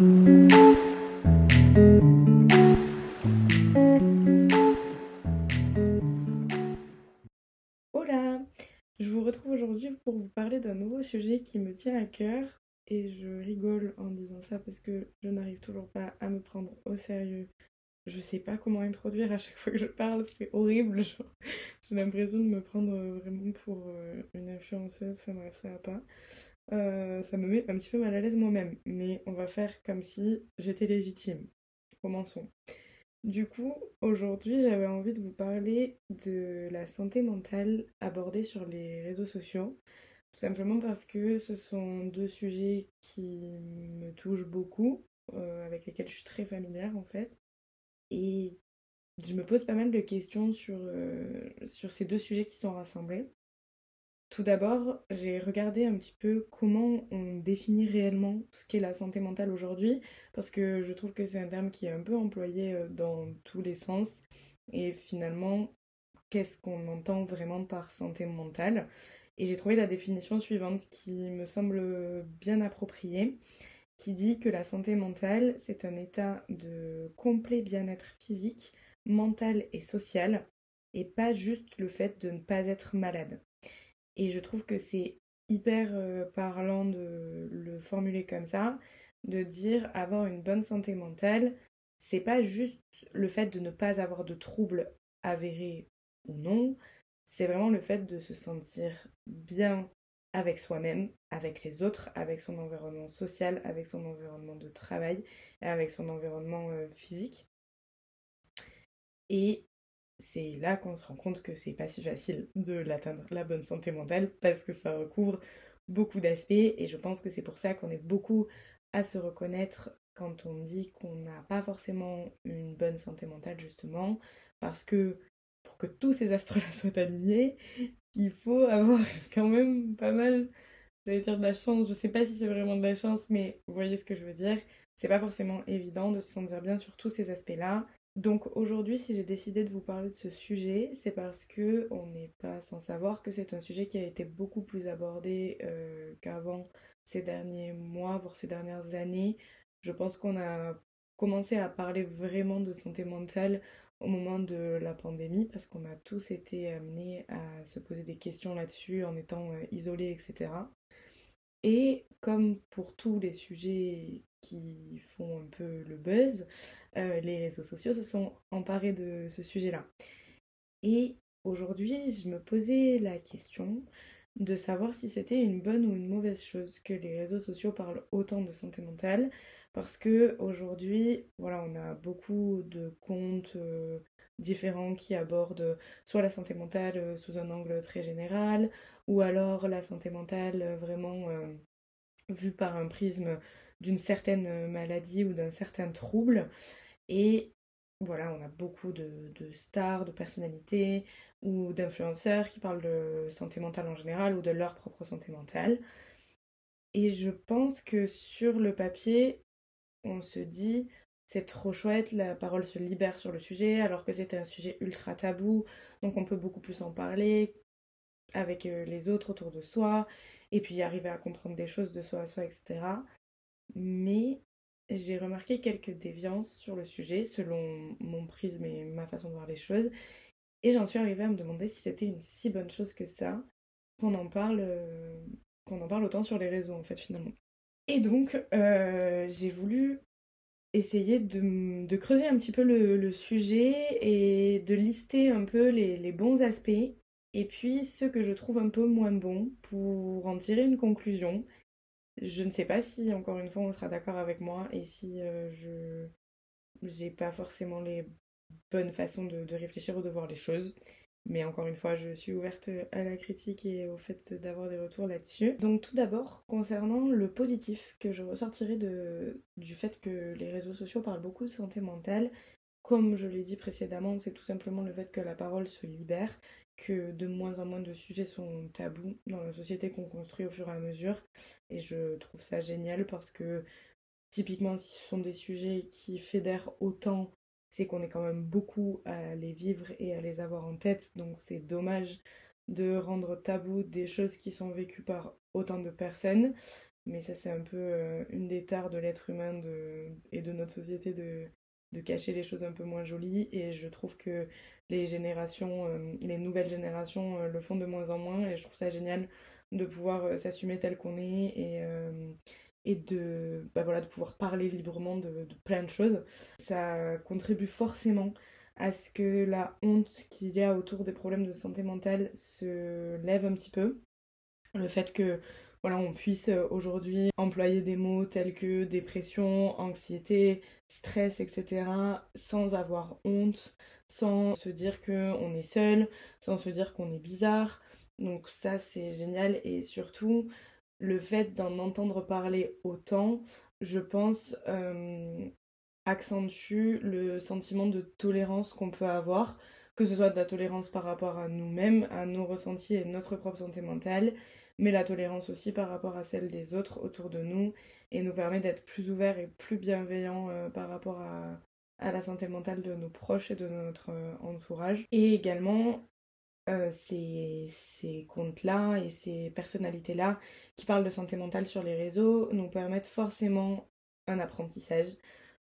Hola Je vous retrouve aujourd'hui pour vous parler d'un nouveau sujet qui me tient à cœur et je rigole en disant ça parce que je n'arrive toujours pas à me prendre au sérieux. Je sais pas comment introduire à chaque fois que je parle, c'est horrible. J'ai l'impression de me prendre vraiment pour euh, une influenceuse, enfin bref, ça va pas. Euh, ça me met un petit peu mal à l'aise moi-même, mais on va faire comme si j'étais légitime. Commençons. Du coup, aujourd'hui, j'avais envie de vous parler de la santé mentale abordée sur les réseaux sociaux. Tout simplement parce que ce sont deux sujets qui me touchent beaucoup, euh, avec lesquels je suis très familière en fait. Et je me pose pas mal de questions sur, euh, sur ces deux sujets qui sont rassemblés. Tout d'abord, j'ai regardé un petit peu comment on définit réellement ce qu'est la santé mentale aujourd'hui, parce que je trouve que c'est un terme qui est un peu employé euh, dans tous les sens. Et finalement, qu'est-ce qu'on entend vraiment par santé mentale? Et j'ai trouvé la définition suivante qui me semble bien appropriée, qui dit que la santé mentale, c'est un état de complet bien-être physique, mental et social, et pas juste le fait de ne pas être malade. Et je trouve que c'est hyper euh, parlant de le formuler comme ça, de dire avoir une bonne santé mentale, c'est pas juste le fait de ne pas avoir de troubles avérés ou non, c'est vraiment le fait de se sentir bien avec soi-même, avec les autres, avec son environnement social, avec son environnement de travail, avec son environnement euh, physique. Et c'est là qu'on se rend compte que c'est pas si facile de l'atteindre, la bonne santé mentale, parce que ça recouvre beaucoup d'aspects, et je pense que c'est pour ça qu'on est beaucoup à se reconnaître quand on dit qu'on n'a pas forcément une bonne santé mentale, justement, parce que pour que tous ces astres-là soient alignés, il faut avoir quand même pas mal, j'allais dire de la chance, je sais pas si c'est vraiment de la chance, mais vous voyez ce que je veux dire. C'est pas forcément évident de se sentir bien sur tous ces aspects-là. Donc aujourd'hui, si j'ai décidé de vous parler de ce sujet, c'est parce que on n'est pas sans savoir que c'est un sujet qui a été beaucoup plus abordé euh, qu'avant ces derniers mois, voire ces dernières années. Je pense qu'on a commencé à parler vraiment de santé mentale au moment de la pandémie parce qu'on a tous été amenés à se poser des questions là-dessus en étant euh, isolés, etc. Et comme pour tous les sujets qui font un peu le buzz, euh, les réseaux sociaux se sont emparés de ce sujet-là. Et aujourd'hui, je me posais la question de savoir si c'était une bonne ou une mauvaise chose que les réseaux sociaux parlent autant de santé mentale parce que aujourd'hui, voilà, on a beaucoup de comptes euh, différents qui abordent soit la santé mentale euh, sous un angle très général ou alors la santé mentale vraiment vue par un prisme d'une certaine euh, maladie ou d'un certain trouble. Et voilà, on a beaucoup de, stars, de personnalités ou d'influenceurs qui parlent de santé mentale en général ou de leur propre santé mentale. Et je pense que sur le papier, on se dit c'est trop chouette, la parole se libère sur le sujet, alors que c'est un sujet ultra tabou, donc on peut beaucoup plus en parler avec euh, les autres autour de soi, et puis arriver à comprendre des choses de soi à soi, etc mais j'ai remarqué quelques déviances sur le sujet selon mon prisme et ma façon de voir les choses. Et j'en suis arrivée à me demander si c'était une si bonne chose que ça, qu'on en parle, euh, qu'on en parle autant sur les réseaux en fait finalement. Et donc euh, j'ai voulu essayer de, creuser un petit peu le, sujet et de lister un peu les, les bons aspects et puis ceux que je trouve un peu moins bons pour en tirer une conclusion je ne sais pas si, encore une fois, on sera d'accord avec moi et si euh, je j'ai pas forcément les bonnes façons de, réfléchir ou de voir les choses. Mais encore une fois, je suis ouverte à la critique et au fait d'avoir des retours là-dessus. Donc tout d'abord, concernant le positif que je ressortirai du fait que les réseaux sociaux parlent beaucoup de santé mentale, comme je l'ai dit précédemment, c'est tout simplement le fait que la parole se libère, que de moins en moins de sujets sont tabous dans la société qu'on construit au fur et à mesure. Et je trouve ça génial parce que typiquement, si ce sont des sujets qui fédèrent autant, c'est qu'on est quand même beaucoup à les vivre et à les avoir en tête. Donc c'est dommage de rendre tabou des choses qui sont vécues par autant de personnes. mais ça c'est un peu une des tares de l'être humain de... et de notre société de... de cacher les choses un peu moins jolies et je trouve que les générations, les nouvelles générations le font de moins en moins et je trouve ça génial de pouvoir s'assumer tel qu'on est et, et de, bah voilà, de pouvoir parler librement de, plein de choses. Ça contribue forcément à ce que la honte qu'il y a autour des problèmes de santé mentale se lève un petit peu. Le fait que voilà, on puisse aujourd'hui employer des mots tels que dépression, anxiété, stress, etc. sans avoir honte, sans se dire qu'on est seul, sans se dire qu'on est bizarre. Donc ça c'est génial et surtout le fait d'en entendre parler autant, je pense, euh, accentue le sentiment de tolérance qu'on peut avoir, que ce soit de la tolérance par rapport à nous-mêmes, à nos ressentis et notre propre santé mentale, mais la tolérance aussi par rapport à celle des autres autour de nous, et nous permet d'être plus ouverts et plus bienveillants euh, par rapport à, la santé mentale de nos proches et de notre euh, entourage. Et également, euh, ces, comptes-là et ces personnalités-là qui parlent de santé mentale sur les réseaux nous permettent forcément un apprentissage.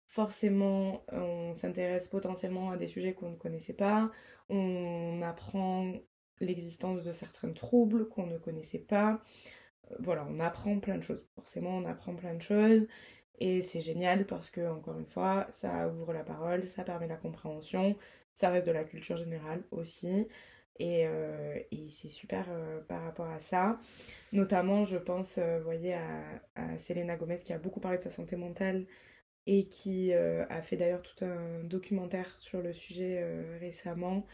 Forcément, on s'intéresse potentiellement à des sujets qu'on ne connaissait pas, on apprend l'existence de certains troubles qu'on ne connaissait pas. Euh, voilà, on apprend plein de choses. Forcément, on apprend plein de choses. Et c'est génial parce que, encore une fois, ça ouvre la parole, ça permet la compréhension, ça reste de la culture générale aussi. Euh, et, c'est super euh, par rapport à ça. Notamment, je pense, euh, vous voyez, à, Selena Gomez qui a beaucoup parlé de sa santé mentale et qui a fait d'ailleurs tout un documentaire sur le sujet récemment.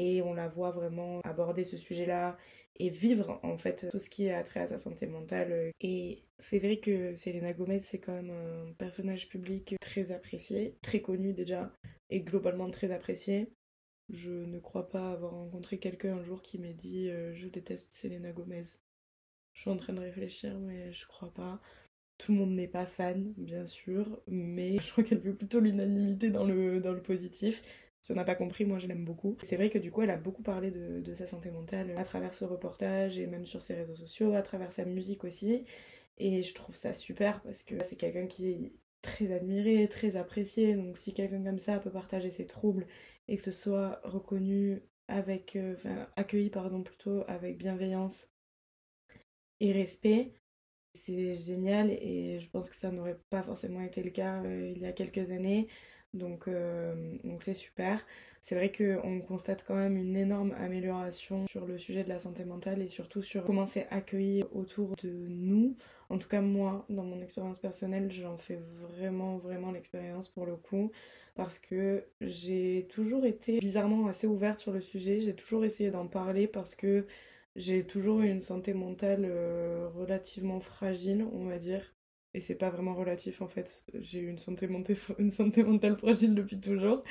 Et on la voit vraiment aborder ce sujet-là et vivre en fait tout ce qui a trait à sa santé mentale. Et c'est vrai que Selena Gomez, c'est quand même un personnage public très apprécié, très connu déjà, et globalement très apprécié. Je ne crois pas avoir rencontré quelqu'un un jour qui m'ait dit euh, je déteste Selena Gomez. Je suis en train de réfléchir, mais je crois pas. Tout le monde n'est pas fan, bien sûr, mais je crois qu'elle veut plutôt l'unanimité dans le, dans le positif. Si on n'a pas compris, moi je l'aime beaucoup. C'est vrai que du coup, elle a beaucoup parlé de, sa santé mentale à travers ce reportage et même sur ses réseaux sociaux, à travers sa musique aussi. Et je trouve ça super parce que c'est quelqu'un qui est très admiré, très apprécié. Donc si quelqu'un comme ça peut partager ses troubles et que ce soit reconnu avec, euh, enfin, accueilli pardon plutôt avec bienveillance et respect, c'est génial et je pense que ça n'aurait pas forcément été le cas euh, il y a quelques années. Donc euh, donc c'est super. C'est vrai qu'on constate quand même une énorme amélioration sur le sujet de la santé mentale et surtout sur comment c'est accueilli autour de nous. En tout cas moi, dans mon expérience personnelle, j'en fais vraiment vraiment l'expérience pour le coup parce que j'ai toujours été bizarrement assez ouverte sur le sujet, j'ai toujours essayé d'en parler parce que j'ai toujours eu une santé mentale euh, relativement fragile, on va dire. Et c'est pas vraiment relatif en fait, j'ai eu une santé, une santé mentale fragile depuis toujours.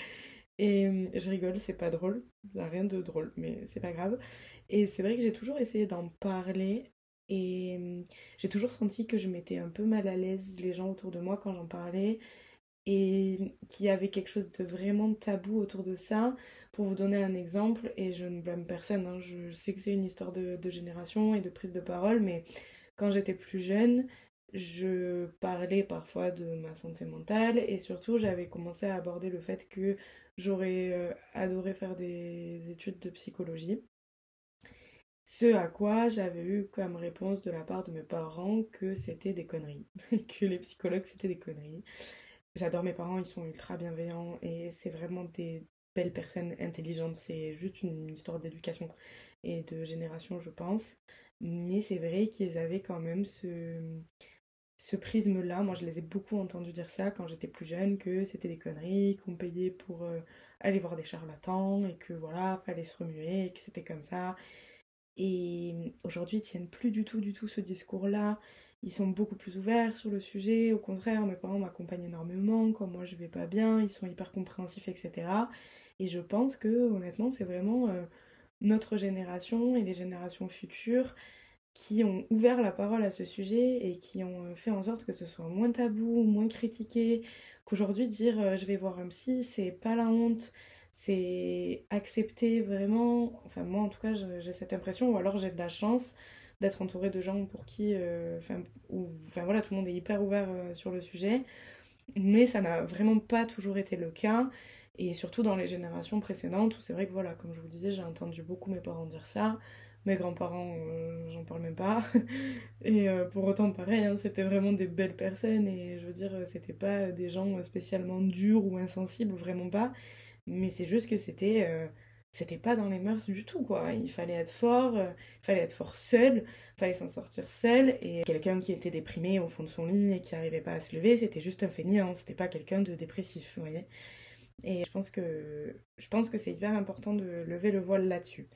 Et euh, je rigole, c'est pas drôle, il rien de drôle, mais c'est pas grave. Et c'est vrai que j'ai toujours essayé d'en parler et euh, j'ai toujours senti que je m'étais un peu mal à l'aise les gens autour de moi quand j'en parlais et qu'il y avait quelque chose de vraiment tabou autour de ça. Pour vous donner un exemple, et je ne blâme personne, hein, je sais que c'est une histoire de, génération et de prise de parole, mais quand j'étais plus jeune, je parlais parfois de ma santé mentale et surtout j'avais commencé à aborder le fait que j'aurais euh, adoré faire des études de psychologie. Ce à quoi j'avais eu comme réponse de la part de mes parents que c'était des conneries, que les psychologues c'était des conneries. J'adore mes parents, ils sont ultra bienveillants et c'est vraiment des belles personnes intelligentes. C'est juste une histoire d'éducation et de génération, je pense. Mais c'est vrai qu'ils avaient quand même ce, ce prisme-là. Moi, je les ai beaucoup entendu dire ça quand j'étais plus jeune, que c'était des conneries, qu'on payait pour euh, aller voir des charlatans et que voilà, fallait se remuer, que c'était comme ça. Et aujourd'hui, ils tiennent plus du tout, du tout ce discours-là ils sont beaucoup plus ouverts sur le sujet. Au contraire, mes parents m'accompagnent énormément quand moi je vais pas bien, ils sont hyper compréhensifs, etc. Et je pense que honnêtement, c'est vraiment euh, notre génération et les générations futures qui ont ouvert la parole à ce sujet et qui ont euh, fait en sorte que ce soit moins tabou, moins critiqué, qu'aujourd'hui dire euh, je vais voir un psy, c'est pas la honte, c'est accepter vraiment, enfin moi en tout cas j'ai cette impression, ou alors j'ai de la chance d'être entouré de gens pour qui, euh, enfin, enfin voilà, tout le monde est hyper ouvert sur le sujet, mais ça n'a vraiment pas toujours été le cas. Et surtout dans les générations précédentes, où c'est vrai que voilà, comme je vous disais, j'ai entendu beaucoup mes parents dire ça, mes grands-parents, euh, j'en parle même pas. et pour autant, pareil, hein, c'était vraiment des belles personnes, et je veux dire, c'était pas des gens spécialement durs ou insensibles, vraiment pas. Mais c'est juste que c'était c'était pas dans les mœurs du tout, quoi. Il fallait être fort, euh, il fallait être fort seul, il fallait s'en sortir seul. Et quelqu'un qui était déprimé au fond de son lit et qui n'arrivait pas à se lever, c'était juste un fainéant, c'était pas quelqu'un de dépressif, vous voyez. Et je pense que, je pense que c'est hyper important de lever le voile là-dessus.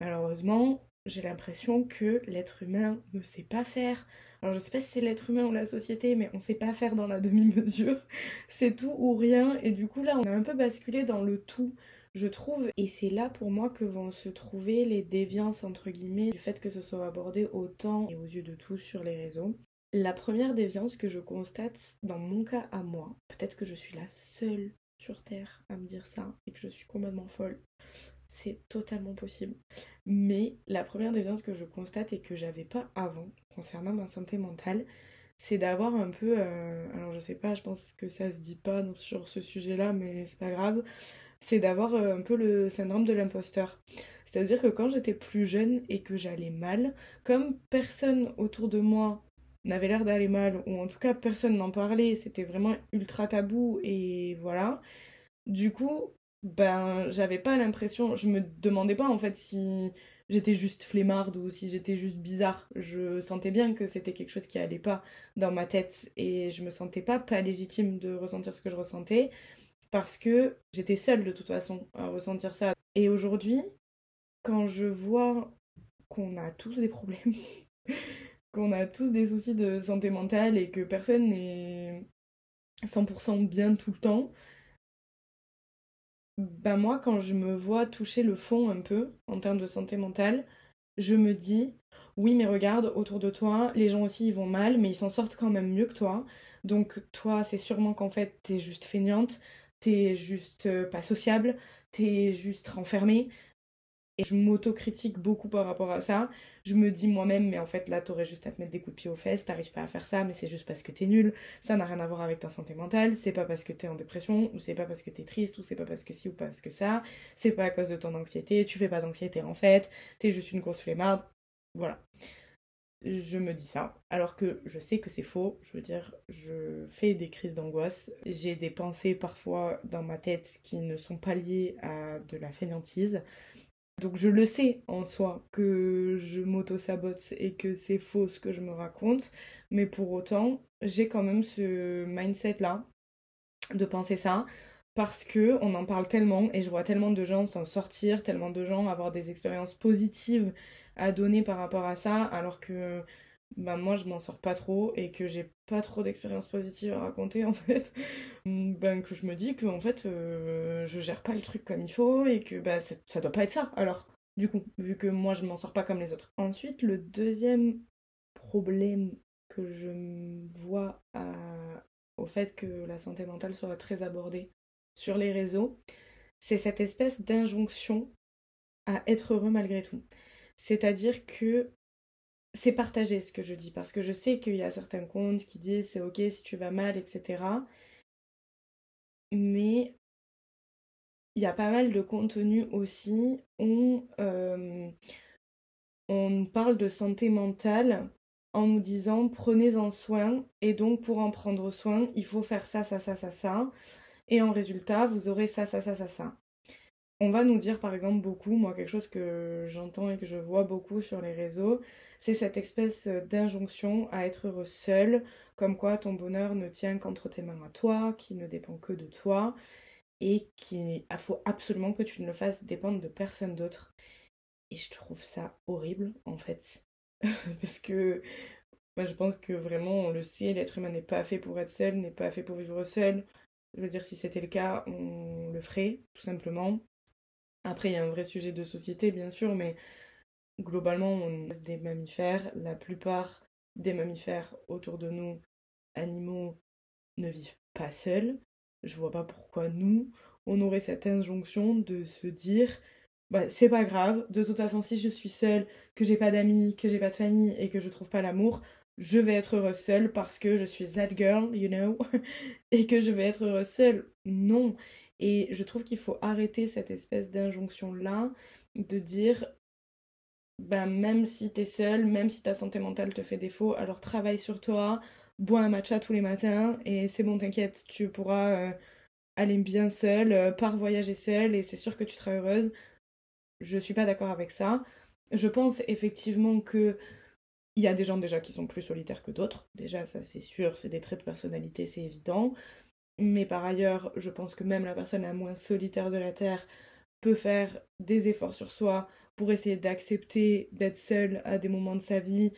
Malheureusement, j'ai l'impression que l'être humain ne sait pas faire. Alors je sais pas si c'est l'être humain ou la société, mais on sait pas faire dans la demi-mesure. c'est tout ou rien. Et du coup là, on a un peu basculé dans le tout je trouve. Et c'est là pour moi que vont se trouver les déviances, entre guillemets, du fait que ce soit abordé autant et aux yeux de tous sur les réseaux. La première déviance que je constate dans mon cas à moi, peut-être que je suis la seule sur Terre à me dire ça et que je suis complètement folle, c'est totalement possible. Mais la première déviance que je constate et que j'avais pas avant concernant ma santé mentale, c'est d'avoir un peu, euh, alors je sais pas, je pense que ça se dit pas sur ce sujet-là, mais c'est pas grave, c'est d'avoir euh, un peu le syndrome de l'imposteur. C'est-à-dire que quand j'étais plus jeune et que j'allais mal, comme personne autour de moi n'avait l'air d'aller mal, ou en tout cas personne n'en parlait, c'était vraiment ultra tabou et voilà. Du coup, ben j'avais pas l'impression, je me demandais pas en fait si j'étais juste flemmarde ou si j'étais juste bizarre. Je sentais bien que c'était quelque chose qui allait pas dans ma tête et je me sentais pas pas légitime de ressentir ce que je ressentais parce que j'étais seule de toute façon à ressentir ça. Et aujourd'hui, quand je vois qu'on a tous des problèmes, qu'on a tous des soucis de santé mentale et que personne n'est 100% bien tout le temps, ben moi, quand je me vois toucher le fond un peu en termes de santé mentale, je me dis, oui, mais regarde, autour de toi, les gens aussi vont mal, mais ils s'en sortent quand même mieux que toi. Donc toi, c'est sûrement qu'en fait, t'es juste feignante, t'es juste euh, pas sociable, t'es juste renfermé. Et je m'autocritique beaucoup par rapport à ça. Je me dis moi-même, mais en fait là, t'aurais juste à te mettre des coups de pied aux fesses, t'arrives pas à faire ça, mais c'est juste parce que t'es nul. Ça n'a rien à voir avec ta santé mentale, c'est pas parce que t'es en dépression, ou c'est pas parce que t'es triste, ou c'est pas parce que ci ou parce que ça, c'est pas à cause de ton anxiété, tu fais pas d'anxiété en fait, t'es juste une grosse flemmarde. Voilà je me dis ça, alors que je sais que c'est faux. Je veux dire, je fais des crises d'angoisse. J'ai des pensées parfois dans ma tête qui ne sont pas liées à de la fainéantise. Donc je le sais en soi que je m'auto-sabote et que c'est faux ce que je me raconte, mais pour autant, j'ai quand même ce mindset-là de penser ça parce que on en parle tellement et je vois tellement de gens s'en sortir, tellement de gens avoir des expériences positives à donner par rapport à ça, alors que ben moi je m'en sors pas trop et que j'ai pas trop d'expériences positives à raconter en fait, ben que je me dis que en fait euh, je gère pas le truc comme il faut et que ben, ça doit pas être ça alors du coup vu que moi je m'en sors pas comme les autres. Ensuite le deuxième problème que je vois au fait que la santé mentale soit très abordée sur les réseaux, c'est cette espèce d'injonction à être heureux malgré tout. C'est-à-dire que c'est partagé ce que je dis, parce que je sais qu'il y a certains comptes qui disent c'est ok si tu vas mal, etc. Mais il y a pas mal de contenu aussi où euh, on parle de santé mentale en nous disant prenez-en soin et donc pour en prendre soin il faut faire ça, ça, ça, ça, ça et en résultat vous aurez ça, ça, ça, ça, ça on va nous dire par exemple beaucoup, moi quelque chose que j'entends et que je vois beaucoup sur les réseaux, c'est cette espèce d'injonction à être heureux seul, comme quoi ton bonheur ne tient qu'entre tes mains à toi, qui ne dépend que de toi, et qu'il faut absolument que tu ne le fasses dépendre de personne d'autre. Et je trouve ça horrible en fait. Parce que je pense que vraiment on le sait, l'être humain n'est pas fait pour être seul, n'est pas fait pour vivre seul. Je veux dire, si c'était le cas, on le ferait, tout simplement. Après, il y a un vrai sujet de société, bien sûr, mais globalement, on est des mammifères. La plupart des mammifères autour de nous, animaux, ne vivent pas seuls. Je vois pas pourquoi nous, on aurait cette injonction de se dire bah, c'est pas grave. De toute façon, si je suis seule, que j'ai pas d'amis, que j'ai pas de famille et que je trouve pas l'amour, je vais être heureuse seule parce que je suis that girl, you know, et que je vais être heureuse seule. Non. Et je trouve qu'il faut arrêter cette espèce d'injonction-là de dire ben, même si t'es seule, même si ta santé mentale te fait défaut, alors travaille sur toi, bois un matcha tous les matins et c'est bon, t'inquiète, tu pourras euh, aller bien seule, euh, voyager seule et c'est sûr que tu seras heureuse. Je suis pas d'accord avec ça. Je pense effectivement que il y a des gens déjà qui sont plus solitaires que d'autres. Déjà, ça c'est sûr, c'est des traits de personnalité, c'est évident. Mais par ailleurs, je pense que même la personne la moins solitaire de la Terre peut faire des efforts sur soi pour essayer d'accepter d'être seule à des moments de sa vie,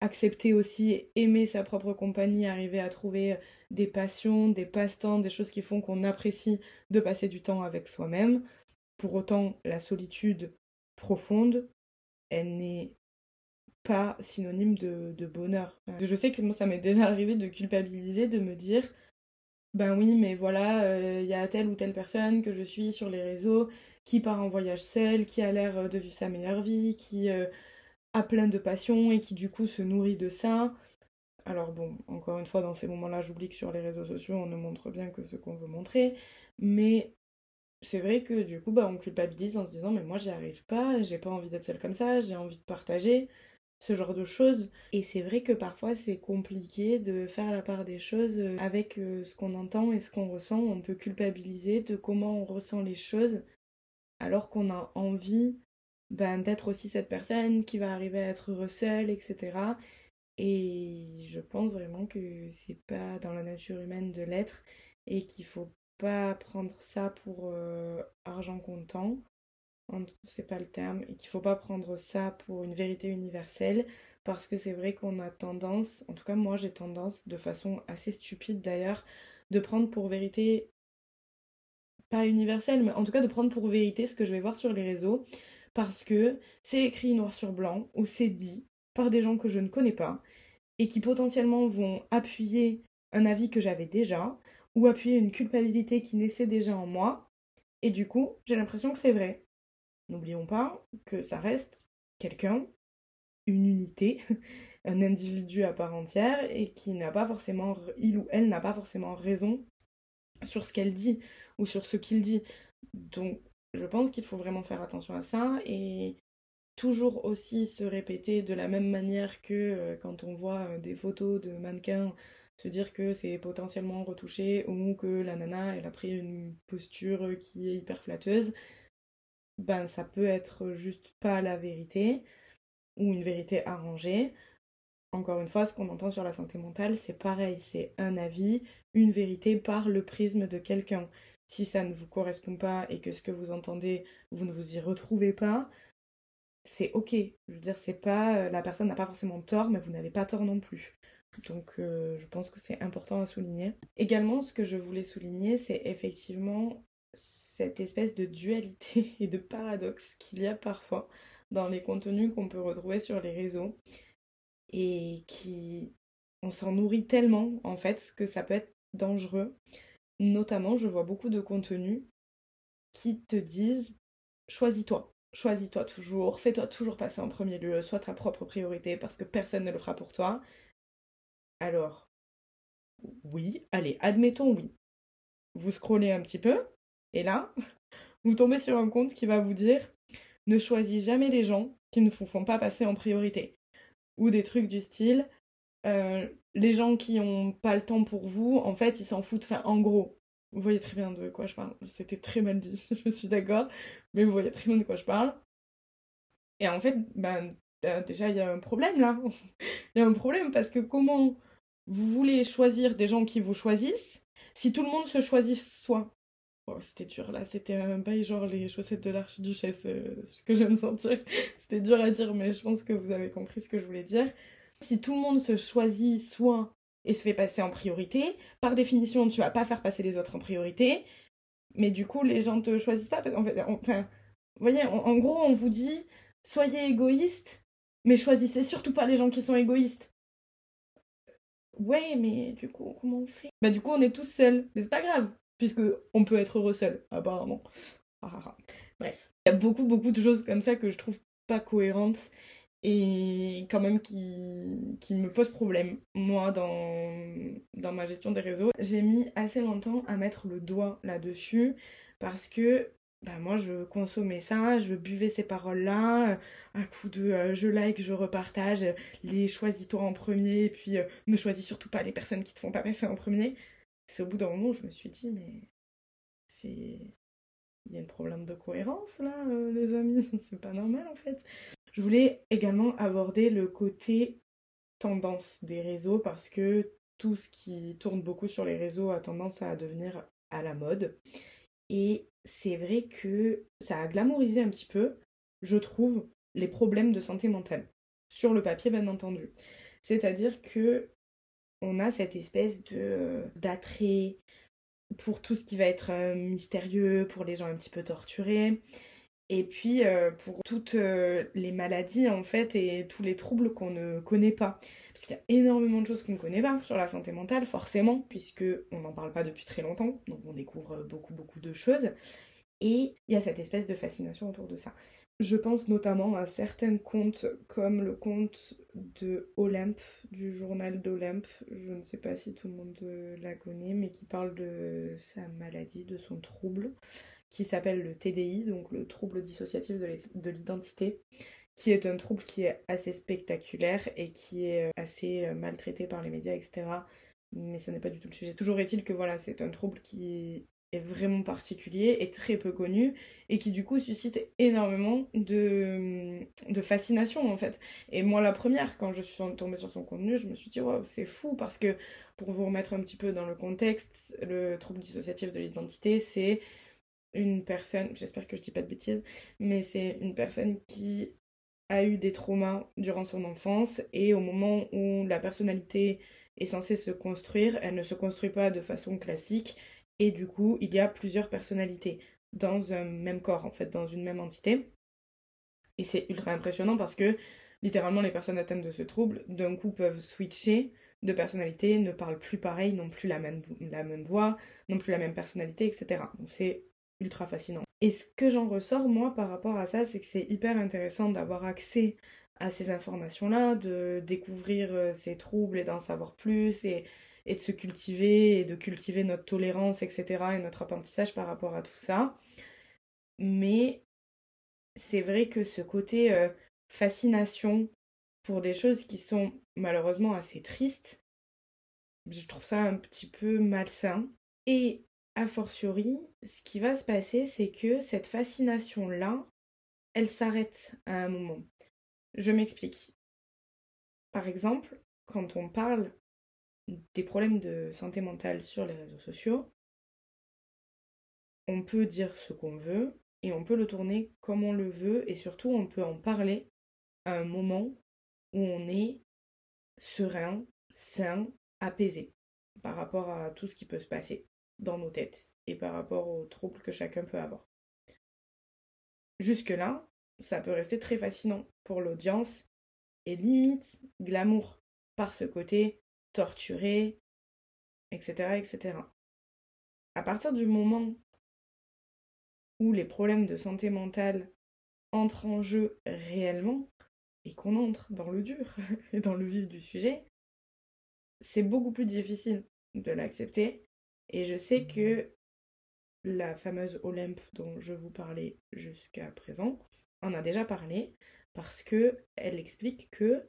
accepter aussi aimer sa propre compagnie, arriver à trouver des passions, des passe-temps, des choses qui font qu'on apprécie de passer du temps avec soi-même. Pour autant, la solitude profonde, elle n'est pas synonyme de, bonheur. Je sais que moi, ça m'est déjà arrivé de culpabiliser, de me dire, ben oui, mais voilà, euh, il y a telle ou telle personne que je suis sur les réseaux qui part en voyage seule, qui a l'air euh, de vivre sa meilleure vie, qui euh, a plein de passions et qui du coup se nourrit de ça. Alors bon, encore une fois, dans ces moments-là, j'oublie que sur les réseaux sociaux, on ne montre bien que ce qu'on veut montrer, mais c'est vrai que du coup, bah, on culpabilise en se disant mais moi j'y arrive pas, j'ai pas envie d'être seule comme ça, j'ai envie de partager ce genre de choses. Et c'est vrai que parfois c'est compliqué de faire la part des choses euh, avec euh, ce qu'on entend et ce qu'on ressent. On peut culpabiliser de comment on ressent les choses alors qu'on a envie ben, d'être aussi cette personne qui va arriver à être heureux seule, etc. Et je pense vraiment que c'est pas dans la nature humaine de l'être et qu'il faut pas prendre ça pour euh, argent comptant, c'est pas le terme, et qu'il faut pas prendre ça pour une vérité universelle, parce que c'est vrai qu'on a tendance, en tout cas moi j'ai tendance, de façon assez stupide d'ailleurs, de prendre pour vérité, pas universelle, mais en tout cas de prendre pour vérité ce que je vais voir sur les réseaux, parce que c'est écrit noir sur blanc, ou c'est dit par des gens que je ne connais pas, et qui potentiellement vont appuyer un avis que j'avais déjà, ou appuyer une culpabilité qui naissait déjà en moi, et du coup, j'ai l'impression que c'est vrai. N'oublions pas que ça reste quelqu'un, une unité, un individu à part entière, et qui n'a pas forcément, il ou elle n'a pas forcément raison sur ce qu'elle dit ou sur ce qu'il dit. Donc, je pense qu'il faut vraiment faire attention à ça et toujours aussi se répéter de la même manière que euh, quand on voit euh, des photos de mannequins se dire que c'est potentiellement retouché ou que la nana elle a pris une posture qui est hyper flatteuse, ben ça peut être juste pas la vérité ou une vérité arrangée. Encore une fois, ce qu'on entend sur la santé mentale, c'est pareil, c'est un avis, une vérité par le prisme de quelqu'un. Si ça ne vous correspond pas et que ce que vous entendez, vous ne vous y retrouvez pas, c'est ok. Je veux dire, c'est pas la personne n'a pas forcément tort, mais vous n'avez pas tort non plus. Donc euh, je pense que c'est important à souligner. Également, ce que je voulais souligner, c'est effectivement cette espèce de dualité et de paradoxe qu'il y a parfois dans les contenus qu'on peut retrouver sur les réseaux et qui on s'en nourrit tellement en fait que ça peut être dangereux. Notamment, je vois beaucoup de contenus qui te disent choisis-toi, choisis-toi toujours, fais-toi toujours passer en premier lieu, sois ta propre priorité parce que personne ne le fera pour toi. Alors, oui, allez, admettons oui. Vous scrollez un petit peu, et là, vous tombez sur un compte qui va vous dire ne choisis jamais les gens qui ne vous font pas passer en priorité. Ou des trucs du style euh, les gens qui n'ont pas le temps pour vous, en fait, ils s'en foutent. Enfin, en gros, vous voyez très bien de quoi je parle. C'était très mal dit, je suis d'accord, mais vous voyez très bien de quoi je parle. Et en fait, ben, déjà, il y a un problème là. Il y a un problème parce que comment vous voulez choisir des gens qui vous choisissent si tout le monde se choisit soi? Oh, C'était dur là, c'était un bail genre les chaussettes de l'archiduchesse, euh, ce que je viens de sentir. c'était dur à dire, mais je pense que vous avez compris ce que je voulais dire. Si tout le monde se choisit soi et se fait passer en priorité, par définition, tu vas pas faire passer les autres en priorité, mais du coup, les gens te choisissent pas. En fait, enfin, vous voyez, en gros, on vous dit soyez égoïste, mais choisissez surtout pas les gens qui sont égoïstes. Ouais, mais du coup, comment on fait? Bah, du coup, on est tous seuls. Mais c'est pas grave, puisque on peut être heureux seul, apparemment. Bref, il y a beaucoup beaucoup de choses comme ça que je trouve pas cohérentes et quand même qui, me posent problème, moi, dans, ma gestion des réseaux. J'ai mis assez longtemps à mettre le doigt là-dessus parce que bah moi je consommais ça, je buvais ces paroles-là, un coup de euh, je like, je repartage, les choisis-toi en premier, et puis euh, ne choisis surtout pas les personnes qui te font pas passer en premier. C'est au bout d'un moment où je me suis dit, mais c'est. Il y a un problème de cohérence là, euh, les amis, c'est pas normal en fait. Je voulais également aborder le côté tendance des réseaux parce que tout ce qui tourne beaucoup sur les réseaux a tendance à devenir à la mode. Et c'est vrai que ça a glamourisé un petit peu, je trouve, les problèmes de santé mentale. Sur le papier, bien entendu. C'est-à-dire que on a cette espèce de d'attrait pour tout ce qui va être euh, mystérieux, pour les gens un petit peu torturés. Et puis euh, pour toutes euh, les maladies en fait et tous les troubles qu'on ne connaît pas. Parce qu'il y a énormément de choses qu'on ne connaît pas sur la santé mentale, forcément, puisque on n'en parle pas depuis très longtemps, donc on découvre beaucoup beaucoup de choses. Et il y a cette espèce de fascination autour de ça. Je pense notamment à certains comptes comme le compte de Olympe, du journal d'Olympe. Je ne sais pas si tout le monde la connaît, mais qui parle de sa maladie, de son trouble qui s'appelle le TDI, donc le trouble dissociatif de l'identité, qui est un trouble qui est assez spectaculaire et qui est euh, assez euh, maltraité par les médias, etc. Mais ce n'est pas du tout le sujet. Toujours est-il que voilà, c'est un trouble qui est vraiment particulier et très peu connu et qui du coup suscite énormément de, de fascination en fait. Et moi la première, quand je suis tombée sur son contenu, je me suis dit waouh c'est fou parce que pour vous remettre un petit peu dans le contexte, le trouble dissociatif de l'identité c'est une personne, j'espère que je dis pas de bêtises, mais c'est une personne qui a eu des traumas durant son enfance et au moment où la personnalité est censée se construire, elle ne se construit pas de façon classique et du coup il y a plusieurs personnalités dans un même corps en fait, dans une même entité. Et c'est ultra impressionnant parce que littéralement les personnes atteintes de ce trouble d'un coup peuvent switcher de personnalité, ne parlent plus pareil, n'ont plus la même, la même voix, n'ont plus la même personnalité, etc. Donc c'est ultra fascinant. Et ce que j'en ressors, moi, par rapport à ça, c'est que c'est hyper intéressant d'avoir accès à ces informations-là, de découvrir euh, ces troubles et d'en savoir plus, et, et de se cultiver, et de cultiver notre tolérance, etc., et notre apprentissage par rapport à tout ça. Mais c'est vrai que ce côté euh, fascination pour des choses qui sont malheureusement assez tristes, je trouve ça un petit peu malsain. Et a fortiori, ce qui va se passer, c'est que cette fascination-là, elle s'arrête à un moment. Je m'explique. Par exemple, quand on parle des problèmes de santé mentale sur les réseaux sociaux, on peut dire ce qu'on veut et on peut le tourner comme on le veut et surtout on peut en parler à un moment où on est serein, sain, apaisé par rapport à tout ce qui peut se passer dans nos têtes et par rapport aux troubles que chacun peut avoir. Jusque-là, ça peut rester très fascinant pour l'audience et limite glamour par ce côté torturé, etc., etc. À partir du moment où les problèmes de santé mentale entrent en jeu réellement et qu'on entre dans le dur et dans le vif du sujet, c'est beaucoup plus difficile de l'accepter et je sais que la fameuse Olympe dont je vous parlais jusqu'à présent en a déjà parlé parce que elle explique que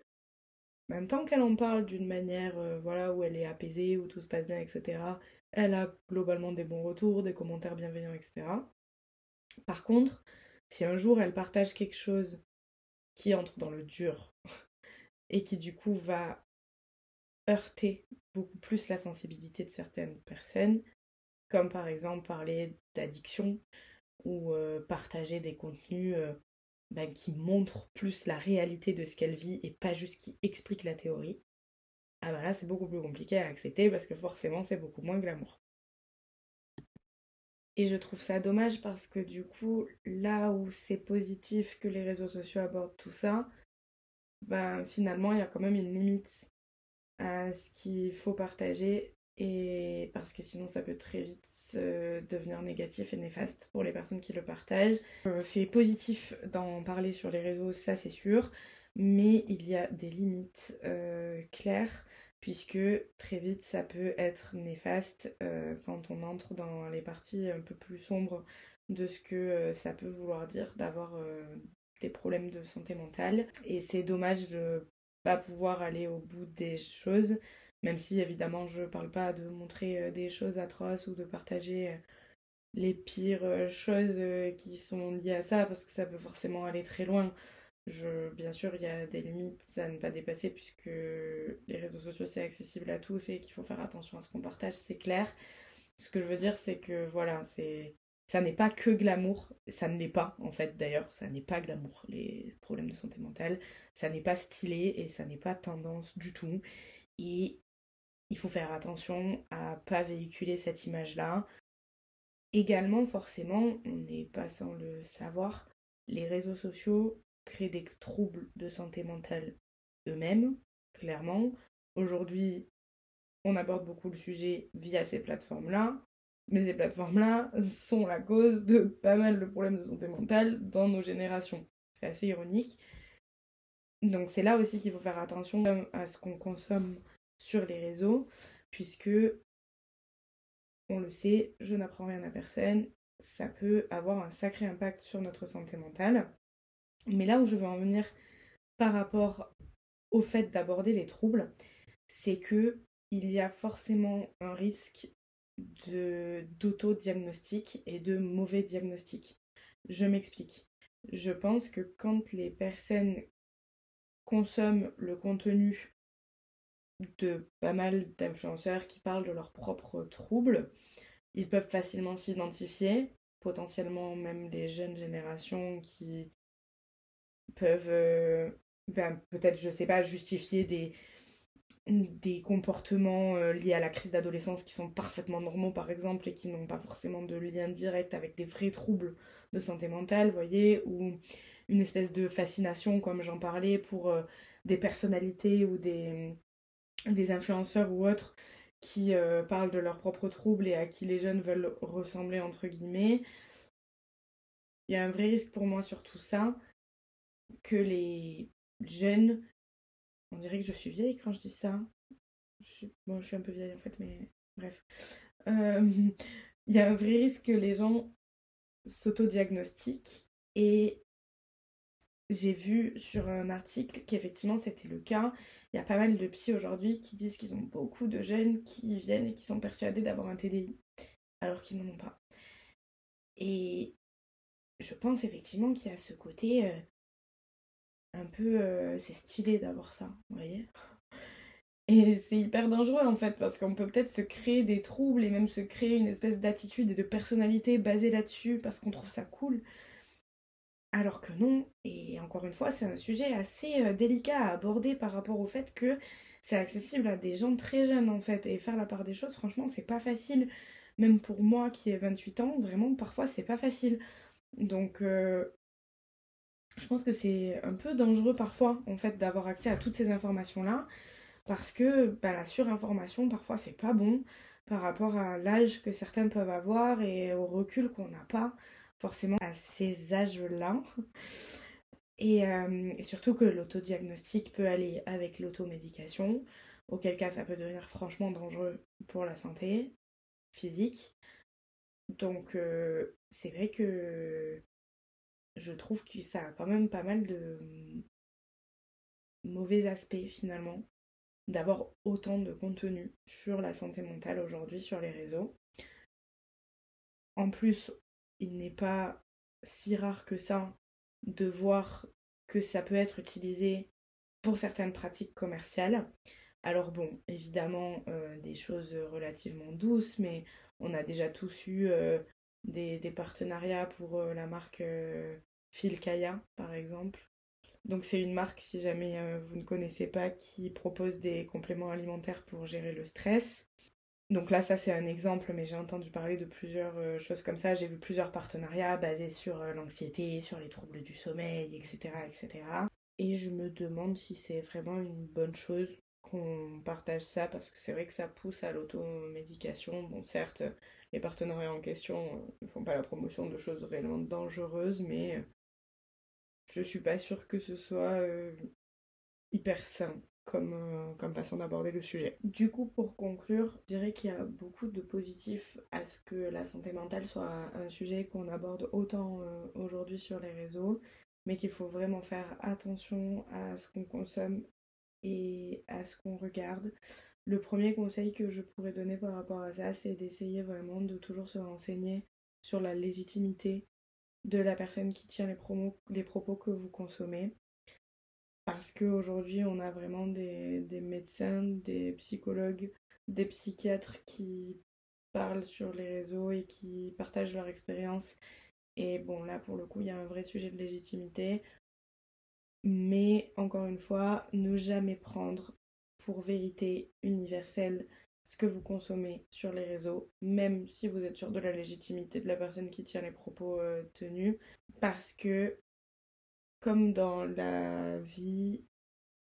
même tant qu'elle en parle d'une manière euh, voilà où elle est apaisée, où tout se passe bien, etc., elle a globalement des bons retours, des commentaires bienveillants, etc. Par contre, si un jour elle partage quelque chose qui entre dans le dur et qui du coup va heurter beaucoup plus la sensibilité de certaines personnes, comme par exemple parler d'addiction ou euh, partager des contenus euh, ben, qui montrent plus la réalité de ce qu'elle vit et pas juste qui expliquent la théorie. Ah ben là c'est beaucoup plus compliqué à accepter parce que forcément c'est beaucoup moins glamour. Et je trouve ça dommage parce que du coup, là où c'est positif que les réseaux sociaux abordent tout ça, ben finalement il y a quand même une limite à ce qu'il faut partager et parce que sinon ça peut très vite devenir négatif et néfaste pour les personnes qui le partagent. Euh, c'est positif d'en parler sur les réseaux, ça c'est sûr, mais il y a des limites euh, claires puisque très vite ça peut être néfaste euh, quand on entre dans les parties un peu plus sombres de ce que ça peut vouloir dire d'avoir des problèmes de santé mentale. Et c'est dommage de pas pouvoir aller au bout des choses même si évidemment je parle pas de montrer euh, des choses atroces ou de partager euh, les pires euh, choses qui sont liées à ça parce que ça peut forcément aller très loin. Je, bien sûr, il y a des limites à ne pas dépasser puisque les réseaux sociaux c'est accessible à tous et qu'il faut faire attention à ce qu'on partage, c'est clair. Ce que je veux dire, c'est que voilà, c'est ça n'est pas que glamour, ça ne l'est pas en fait d'ailleurs, ça n'est pas glamour les problèmes de santé mentale, ça n'est pas stylé et ça n'est pas tendance du tout. Et il faut faire attention à pas véhiculer cette image-là. Également, forcément, on n'est pas sans le savoir, les réseaux sociaux créent des troubles de santé mentale eux-mêmes, clairement. Aujourd'hui, on aborde beaucoup le sujet via ces plateformes-là, mais ces plateformes-là sont la cause de pas mal de problèmes de santé mentale dans nos générations. C'est assez ironique. Donc c'est là aussi qu'il faut faire attention à ce qu'on consomme sur les réseaux, puisque, on le sait, je n'apprends rien à personne, ça peut avoir un sacré impact sur notre santé mentale. Mais là où je veux en venir par rapport au fait d'aborder les troubles, c'est que il y a forcément un risque de d'auto-diagnostic et de mauvais diagnostic. Je m'explique. Je pense que quand les personnes consomment le contenu de pas mal d'influenceurs qui parlent de leurs propres troubles. Ils peuvent facilement s'identifier, potentiellement même les jeunes générations qui peuvent euh, ben, peut-être, je sais pas, justifier des, des comportements euh, liés à la crise d'adolescence qui sont parfaitement normaux par exemple et qui n'ont pas forcément de lien direct avec des vrais troubles de santé mentale, voyez, ou une espèce de fascination comme j'en parlais pour euh, des personnalités ou des des influenceurs ou autres qui euh, parlent de leurs propres troubles et à qui les jeunes veulent ressembler entre guillemets. Il y a un vrai risque pour moi sur tout ça, que les jeunes, on dirait que je suis vieille quand je dis ça. Je bon, je suis un peu vieille en fait, mais bref. Euh, il y a un vrai risque que les gens s'autodiagnostiquent et j'ai vu sur un article qu'effectivement c'était le cas. Il y a pas mal de psy aujourd'hui qui disent qu'ils ont beaucoup de jeunes qui viennent et qui sont persuadés d'avoir un TDI alors qu'ils n'en ont pas. Et je pense effectivement qu'il y a ce côté euh, un peu euh, c'est stylé d'avoir ça, vous voyez et c'est hyper dangereux en fait parce qu'on peut peut-être se créer des troubles et même se créer une espèce d'attitude et de personnalité basée là-dessus parce qu'on trouve ça cool. Alors que non, et encore une fois, c'est un sujet assez euh, délicat à aborder par rapport au fait que c'est accessible à des gens très jeunes en fait. Et faire la part des choses, franchement, c'est pas facile. Même pour moi qui ai 28 ans, vraiment, parfois, c'est pas facile. Donc, euh, je pense que c'est un peu dangereux parfois en fait d'avoir accès à toutes ces informations-là. Parce que bah, la surinformation, parfois, c'est pas bon par rapport à l'âge que certaines peuvent avoir et au recul qu'on n'a pas forcément à ces âges-là. Euh, et, surtout que l'autodiagnostic peut aller avec l'automédication, auquel cas ça peut devenir franchement dangereux pour la santé physique. Donc euh, c'est vrai que je trouve que ça a quand même pas mal de mauvais aspects finalement d'avoir autant de contenu sur la santé mentale aujourd'hui sur les réseaux. En plus, il n'est pas si rare que ça de voir que ça peut être utilisé pour certaines pratiques commerciales. Alors bon, évidemment, euh, des choses relativement douces, mais on a déjà tous eu euh, des, partenariats pour euh, la marque Filkaya, par exemple. Donc c'est une marque, si jamais vous ne connaissez pas, qui propose des compléments alimentaires pour gérer le stress. Donc là, ça c'est un exemple, mais j'ai entendu parler de plusieurs euh, choses comme ça. J'ai vu plusieurs partenariats basés sur euh, l'anxiété, sur les troubles du sommeil, etc., etc. Et je me demande si c'est vraiment une bonne chose. qu'on partage ça parce que c'est vrai que ça pousse à l'automédication. Bon, certes, les partenariats en question ne font pas la promotion de choses réellement dangereuses, mais je suis pas sûre que ce soit hyper sain comme, euh, comme façon d'aborder le sujet. Du coup, pour conclure, je dirais qu'il y a beaucoup de positifs à ce que la santé mentale soit un sujet qu'on aborde autant euh, aujourd'hui sur les réseaux, mais qu'il faut vraiment faire attention à ce qu'on consomme et à ce qu'on regarde. Le premier conseil que je pourrais donner par rapport à ça, c'est d'essayer vraiment de toujours se renseigner sur la légitimité de la personne qui tient les propos que vous consommez parce qu'aujourd'hui, on a vraiment des, médecins, des psychologues, des psychiatres qui parlent sur les réseaux et qui partagent leur expérience. Et bon, là, pour le coup, il y a un vrai sujet de légitimité. Mais encore une fois, ne jamais prendre pour vérité universelle ce que vous consommez sur les réseaux, même si vous êtes sûr de la légitimité de la personne qui tient les propos euh, tenus, parce que comme dans la vie,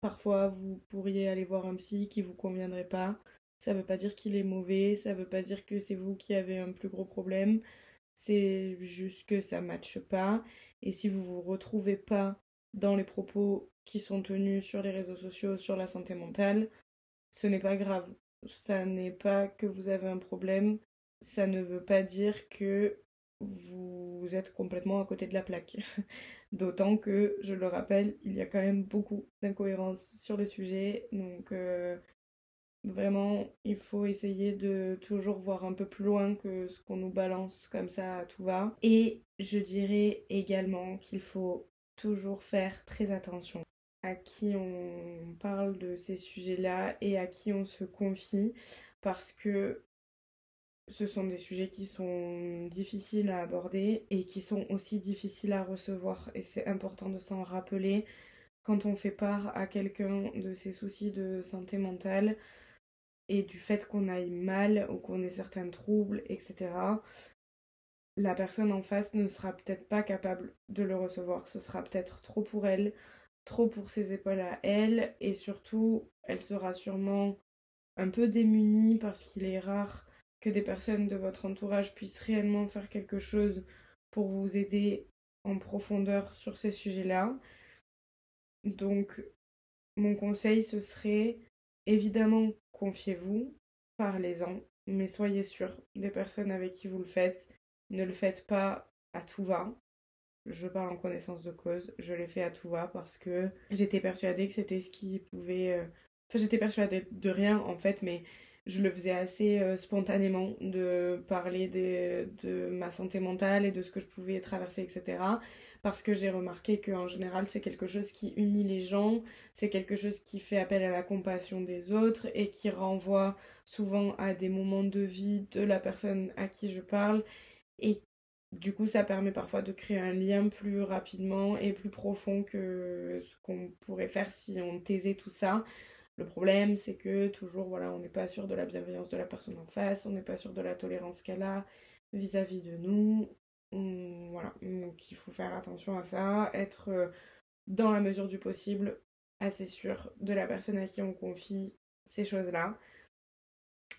parfois vous pourriez aller voir un psy qui vous conviendrait pas. Ça veut pas dire qu'il est mauvais, ça veut pas dire que c'est vous qui avez un plus gros problème. C'est juste que ça matche pas. Et si vous vous retrouvez pas dans les propos qui sont tenus sur les réseaux sociaux sur la santé mentale, ce n'est pas grave. Ça n'est pas que vous avez un problème. Ça ne veut pas dire que vous êtes complètement à côté de la plaque. D'autant que, je le rappelle, il y a quand même beaucoup d'incohérences sur le sujet. Donc, euh, vraiment, il faut essayer de toujours voir un peu plus loin que ce qu'on nous balance comme ça tout va. Et je dirais également qu'il faut toujours faire très attention à qui on parle de ces sujets-là et à qui on se confie parce que ce sont des sujets qui sont difficiles à aborder et qui sont aussi difficiles à recevoir. Et c'est important de s'en rappeler quand on fait part à quelqu'un de ses soucis de santé mentale et du fait qu'on aille mal ou qu'on ait certains troubles, etc. La personne en face ne sera peut-être pas capable de le recevoir. Ce sera peut-être trop pour elle, trop pour ses épaules à elle, et surtout, elle sera sûrement un peu démunie parce qu'il est rare que des personnes de votre entourage puissent réellement faire quelque chose pour vous aider en profondeur sur ces sujets-là. Donc, mon conseil, ce serait évidemment, confiez-vous, parlez-en, mais soyez sûr des personnes avec qui vous le faites. Ne le faites pas à tout va. Je parle en connaissance de cause. Je l'ai fait à tout va parce que j'étais persuadée que c'était ce qui pouvait. Euh, enfin, j'étais persuadée de rien en fait, mais je le faisais assez euh, spontanément de parler de ma santé mentale et de ce que je pouvais traverser, etc. Parce que j'ai remarqué qu'en général, c'est quelque chose qui unit les gens, c'est quelque chose qui fait appel à la compassion des autres et qui renvoie souvent à des moments de vie de la personne à qui je parle. Et du coup, ça permet parfois de créer un lien plus rapidement et plus profond que ce qu'on pourrait faire si on taisait tout ça. Le problème, c'est que toujours, voilà, on n'est pas sûr de la bienveillance de la personne en face, on n'est pas sûr de la tolérance qu'elle a vis-à-vis de nous. voilà, donc il faut faire attention à ça, être euh, dans la mesure du possible assez sûr de la personne à qui on confie ces choses-là.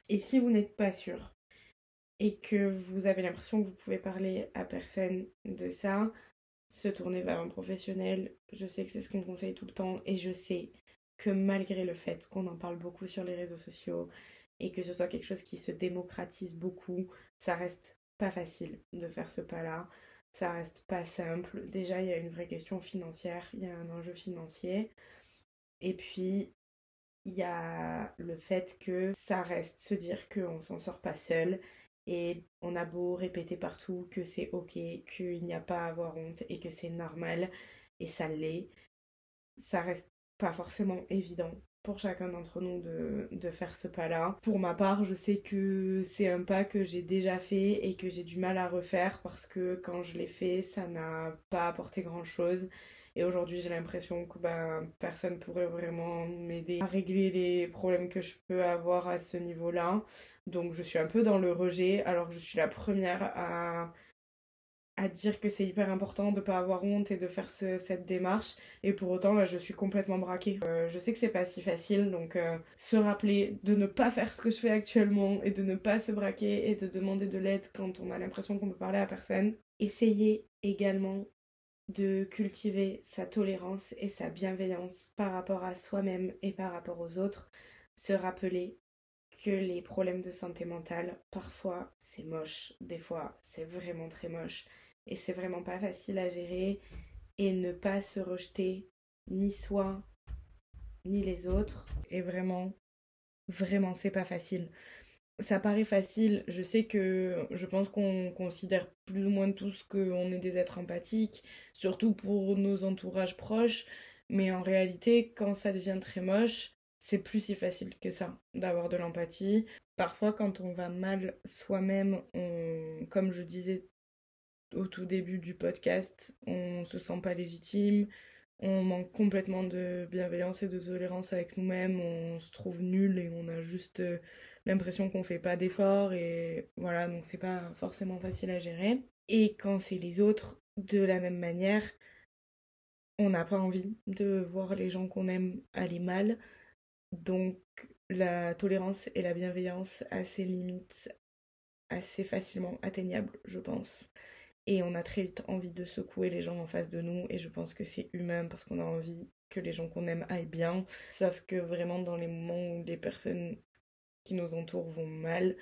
Et si vous n'êtes pas sûr et que vous avez l'impression que vous pouvez parler à personne de ça, se tourner vers un professionnel. Je sais que c'est ce qu'on conseille tout le temps et je sais que malgré le fait qu'on en parle beaucoup sur les réseaux sociaux et que ce soit quelque chose qui se démocratise beaucoup, ça reste pas facile de faire ce pas-là. Ça reste pas simple. Déjà, il y a une vraie question financière, il y a un enjeu financier. Et puis, il y a le fait que ça reste se dire qu'on s'en sort pas seul. Et on a beau répéter partout que c'est ok, qu'il n'y a pas à avoir honte et que c'est normal, et ça l'est, ça reste pas forcément évident pour chacun d'entre nous de, faire ce pas-là. Pour ma part, je sais que c'est un pas que j'ai déjà fait et que j'ai du mal à refaire parce que quand je l'ai fait, ça n'a pas apporté grand-chose. Et aujourd'hui, j'ai l'impression que ben, personne pourrait vraiment m'aider à régler les problèmes que je peux avoir à ce niveau-là. Donc je suis un peu dans le rejet, alors que je suis la première à à dire que c'est hyper important de pas avoir honte et de faire cette démarche. Et pour autant, là, je suis complètement braquée. Euh, je sais que c'est pas si facile, donc euh, se rappeler de ne pas faire ce que je fais actuellement et de ne pas se braquer et de demander de l'aide quand on a l'impression qu'on peut parler à personne. Essayez également de cultiver sa tolérance et sa bienveillance par rapport à soi-même et par rapport aux autres. Se rappeler que les problèmes de santé mentale, parfois c'est moche, des fois c'est vraiment très moche et c'est vraiment pas facile à gérer et ne pas se rejeter ni soi ni les autres. Et vraiment vraiment c'est pas facile. Ça paraît facile je sais que je pense qu'on considère plus ou moins tous qu'on est des êtres empathiques surtout pour nos entourages proches mais en réalité quand ça devient très moche c'est plus si facile que ça d'avoir de l'empathie. Parfois quand on va mal soi-même comme je disais au tout début du podcast, on se sent pas légitime, on manque complètement de bienveillance et de tolérance avec nous-mêmes, on se trouve nul et on a juste euh, l'impression qu'on fait pas d'efforts et voilà, donc c'est pas forcément facile à gérer. Et quand c'est les autres, de la même manière, on n'a pas envie de voir les gens qu'on aime aller mal. Donc la tolérance et la bienveillance à ses limites assez facilement atteignables, je pense. Et on a très vite envie de secouer les gens en face de nous. Et je pense que c'est humain parce qu'on a envie que les gens qu'on aime aillent bien. Sauf que vraiment dans les moments où les personnes qui nous entourent vont mal,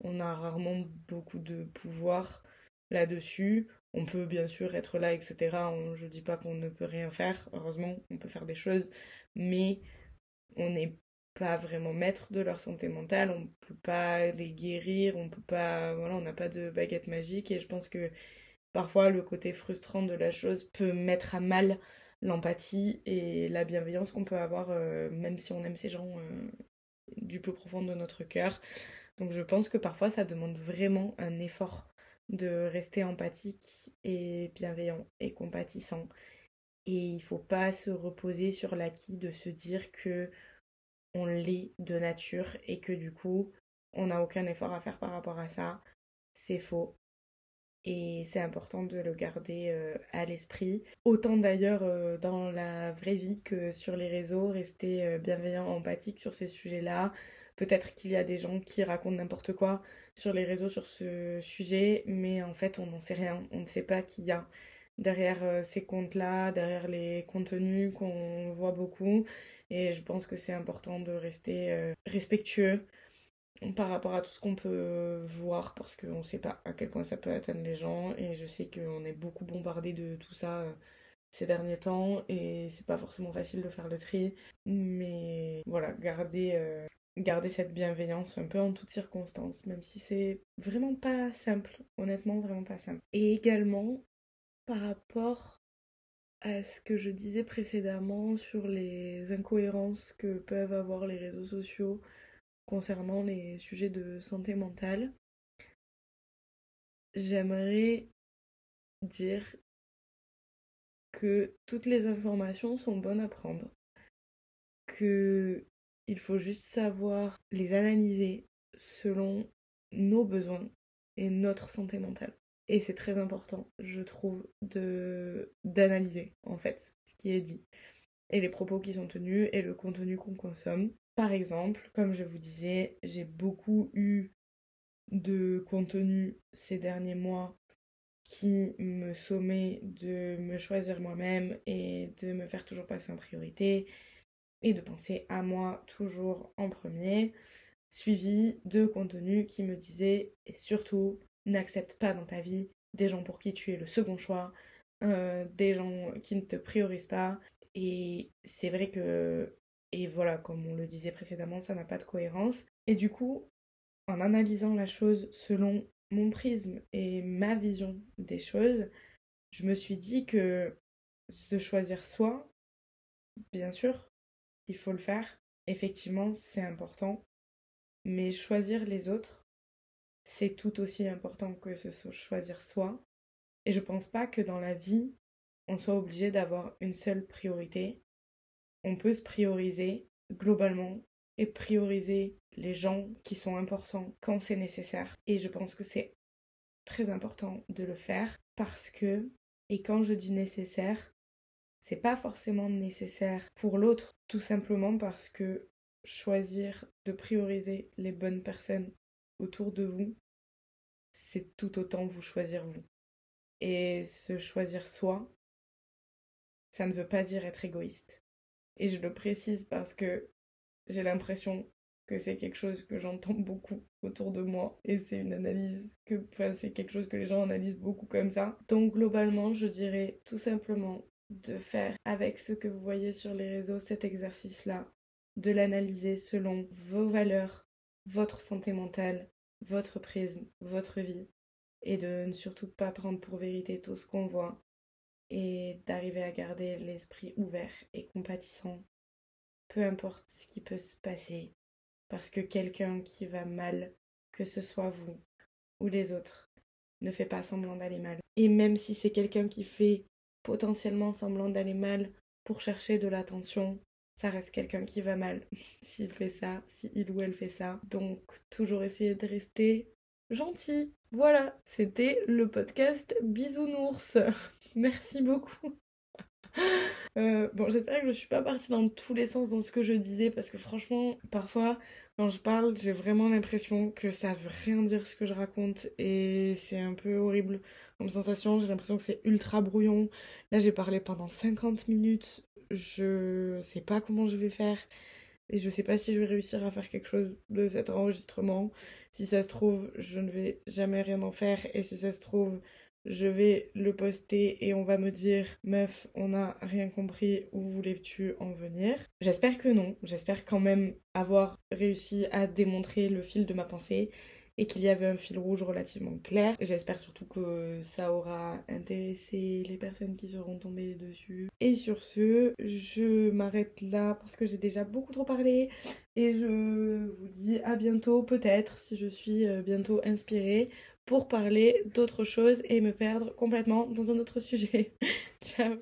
on a rarement beaucoup de pouvoir là-dessus. On peut bien sûr être là, etc. Je je dis pas qu'on ne peut rien faire. Heureusement, on peut faire des choses. Mais on n'est pas vraiment maître de leur santé mentale. On peut pas les guérir. On peut pas... Voilà, on n'a pas de baguette magique. Et je pense que Parfois, le côté frustrant de la chose peut mettre à mal l'empathie et la bienveillance qu'on peut avoir, euh, même si on aime ces gens euh, du plus profond de notre cœur. Donc je pense que parfois, ça demande vraiment un effort de rester empathique et bienveillant et compatissant. Et il faut pas se reposer sur l'acquis de se dire que on l'est de nature et que du coup, on n'a aucun effort à faire par rapport à ça. C'est faux. Et c'est important de le garder euh, à l'esprit. Autant d'ailleurs euh, dans la vraie vie que sur les réseaux, rester euh, bienveillant, empathique sur ces sujets-là. Peut-être qu'il y a des gens qui racontent n'importe quoi sur les réseaux sur ce sujet, mais en fait on n'en sait rien. On ne sait pas qui y a derrière ces comptes-là, derrière les contenus qu'on voit beaucoup. Et je pense que c'est important de rester respectueux par rapport à tout ce qu'on peut voir parce qu'on ne sait pas à quel point ça peut atteindre les gens. Et je sais qu'on est beaucoup bombardé de tout ça euh, ces derniers temps. Et c'est pas forcément facile de faire le tri. Mais voilà garder euh, garder cette bienveillance un peu en toutes circonstances même si c'est vraiment pas simple. Honnêtement vraiment pas simple. Et également par rapport à ce que je disais précédemment sur les incohérences que peuvent avoir les réseaux sociaux concernant les sujets de santé mentale, j'aimerais dire que toutes les informations sont bonnes à prendre, que il faut juste savoir les analyser selon nos besoins et notre santé mentale. Et c'est très important, je trouve, de d'analyser en fait ce qui est dit. Et les propos qui sont tenus et le contenu qu'on consomme. Par exemple, comme je vous disais, j'ai beaucoup eu de contenu ces derniers mois qui me sommet de me choisir moi-même et de me faire toujours passer en priorité et de penser à moi toujours en premier, suivi de contenu qui me disait et surtout n'accepte pas dans ta vie des gens pour qui tu es le second choix, euh, des gens qui ne te priorisent pas. Et c'est vrai que et voilà, comme on le disait précédemment, ça n'a pas de cohérence. Et du coup, en analysant la chose selon mon prisme et ma vision des choses, je me suis dit que se choisir soi, bien sûr, il faut le faire. Effectivement, c'est important. Mais choisir les autres, c'est tout aussi important que se choisir soi. Et je pense pas que dans la vie, on soit obligé d'avoir une seule priorité on peut se prioriser globalement et prioriser les gens qui sont importants quand c'est nécessaire. Et je pense que c'est très important de le faire parce que, et quand je dis nécessaire, c'est pas forcément nécessaire pour l'autre, tout simplement parce que choisir de prioriser les bonnes personnes autour de vous, c'est tout autant vous choisir vous. Et se choisir soi, ça ne veut pas dire être égoïste. Et je le précise parce que j'ai l'impression que c'est quelque chose que j'entends beaucoup autour de moi et c'est une analyse que enfin, c'est quelque chose que les gens analysent beaucoup comme ça. Donc globalement, je dirais tout simplement de faire avec ce que vous voyez sur les réseaux cet exercice-là, de l'analyser selon vos valeurs, votre santé mentale, votre prisme, votre vie et de ne surtout pas prendre pour vérité tout ce qu'on voit et d'arriver à garder l'esprit ouvert et compatissant, peu importe ce qui peut se passer, parce que quelqu'un qui va mal, que ce soit vous ou les autres, ne fait pas semblant d'aller mal. Et même si c'est quelqu'un qui fait potentiellement semblant d'aller mal pour chercher de l'attention, ça reste quelqu'un qui va mal s'il fait ça, si il ou elle fait ça. Donc toujours essayer de rester gentil. Voilà, c'était le podcast Bisounours. Merci beaucoup. Euh, bon, j'espère que je suis pas partie dans tous les sens dans ce que je disais parce que franchement, parfois, quand je parle, j'ai vraiment l'impression que ça veut rien dire ce que je raconte et c'est un peu horrible comme sensation. J'ai l'impression que c'est ultra brouillon. Là, j'ai parlé pendant 50 minutes. Je sais pas comment je vais faire et je sais pas si je vais réussir à faire quelque chose de cet enregistrement. Si ça se trouve, je ne vais jamais rien en faire et si ça se trouve, je vais le poster et on va me dire meuf on n'a rien compris où voulais-tu en venir? J'espère que non j'espère quand même avoir réussi à démontrer le fil de ma pensée et qu'il y avait un fil rouge relativement clair. J'espère surtout que ça aura intéressé les personnes qui seront tombées dessus. Et sur ce, je m'arrête là parce que j'ai déjà beaucoup trop parlé et je vous dis à bientôt peut-être si je suis euh, bientôt inspirée pour parler d'autres choses et me perdre complètement dans un autre sujet. Ciao